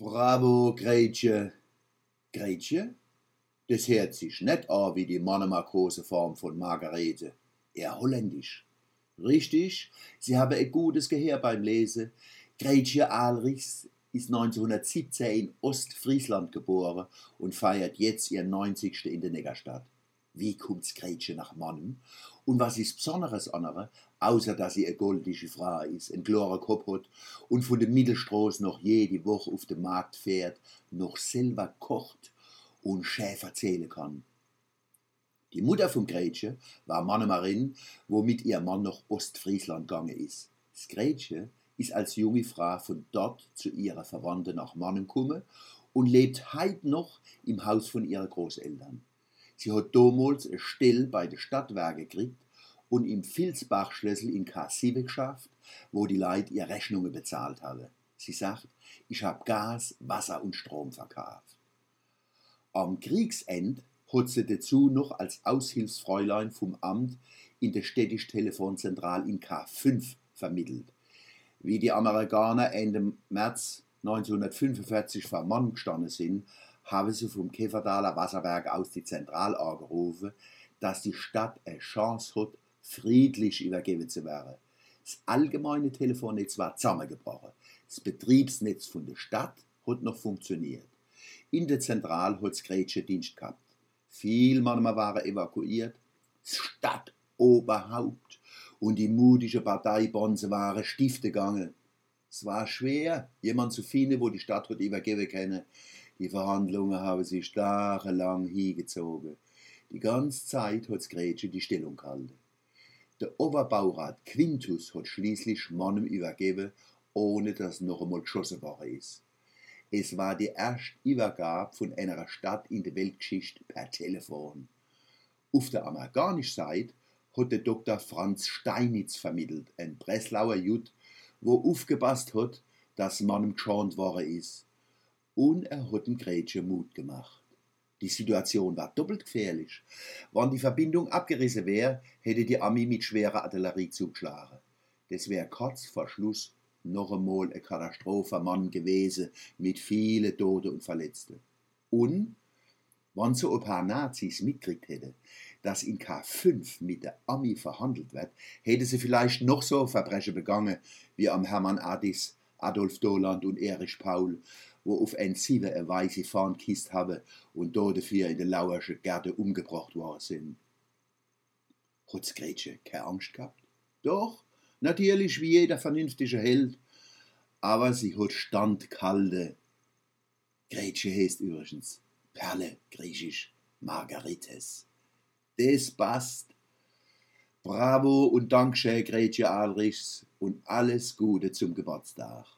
Bravo, Gretchen. Gretchen? Das hört sich nicht an wie die monomakose Form von Margarete. Eher holländisch. Richtig, Sie haben ein gutes Gehör beim Lesen. Gretchen Alrichs ist 1917 in Ostfriesland geboren und feiert jetzt ihren 90. in der Neckarstadt. Wie kommt's Gretchen nach Mannem? Und was ist Besonderes an ihr, außer dass sie eine goldische Frau ist, ein klarer Kopf hat und von der Mittelstraße noch jede Woche auf den Markt fährt, noch selber kocht und Chef erzählen kann. Die Mutter von Gretchen war Mannemarin, wo mit ihr Mann nach Ostfriesland gegangen ist. Das Gretchen ist als junge Frau von dort zu ihrer Verwandten nach Mannem gekommen und lebt heute noch im Haus von ihren Großeltern. Sie hat damals eine Stelle bei den Stadtwerken gekriegt und im Vilsbach-Schlüssel in K7 geschafft, wo die Leute ihre Rechnungen bezahlt haben. Sie sagt, ich habe Gas, Wasser und Strom verkauft. Am Kriegsende hat sie dazu noch als Aushilfsfräulein vom Amt in der städtischen Telefonzentrale in K5 vermittelt. Wie die Amerikaner Ende März 1945 vor Mann gestanden sind, haben sie vom Käferdaler Wasserwerk aus die Zentrale angerufen, dass die Stadt eine Chance hat, friedlich übergeben zu werden. Das allgemeine Telefonnetz war zusammengebrochen. Das Betriebsnetz von der Stadt hat noch funktioniert. In der Zentrale hat es Gretchendienst gehabt. Viel Männer waren evakuiert. Das Stadtoberhaupt und die mutige Parteibonze waren Stifte gegangen. Es war schwer, jemand zu finden, wo die Stadt hat übergeben können. Die Verhandlungen haben sich jahrelang hingezogen. Die ganze Zeit hat Gretchen die Stellung gehalten. Der Oberbaurat Quintus hat schließlich Mannem übergeben, ohne dass noch einmal geschossen worden ist. Es war die erste Übergabe von einer Stadt in der Weltgeschichte per Telefon. Auf der amerikanischen Seite hat der Dr. Franz Steinitz vermittelt, ein Breslauer Jud, wo aufgepasst hat, dass Mannem geschont worden ist er dem Gretchen Mut gemacht. Die Situation war doppelt gefährlich. Wenn die Verbindung abgerissen wäre, hätte die Armee mit schwerer Artillerie zugeschlagen. Das wäre kurz vor Schluss noch einmal eine Katastrophe Mann gewesen, mit vielen Toten und Verletzten. Und, wenn so ein paar Nazis mitgekriegt hätte, dass in K5 mit der Armee verhandelt wird, hätte sie vielleicht noch so Verbrechen begangen wie am Hermann Adis, Adolf Doland und Erich Paul, wo auf ein Sieve eine weiße Fahnkiste habe und dort dafür in der Lauersche Gärte umgebracht worden sind. Hat's Gretchen keine Angst gehabt? Doch, natürlich wie jeder vernünftige Held, aber sie hat standkalte. Gretchen heißt übrigens Perle, griechisch Margarites. Das passt. Bravo und Dankeschön, Gretchen Alrichs, und alles Gute zum Geburtstag.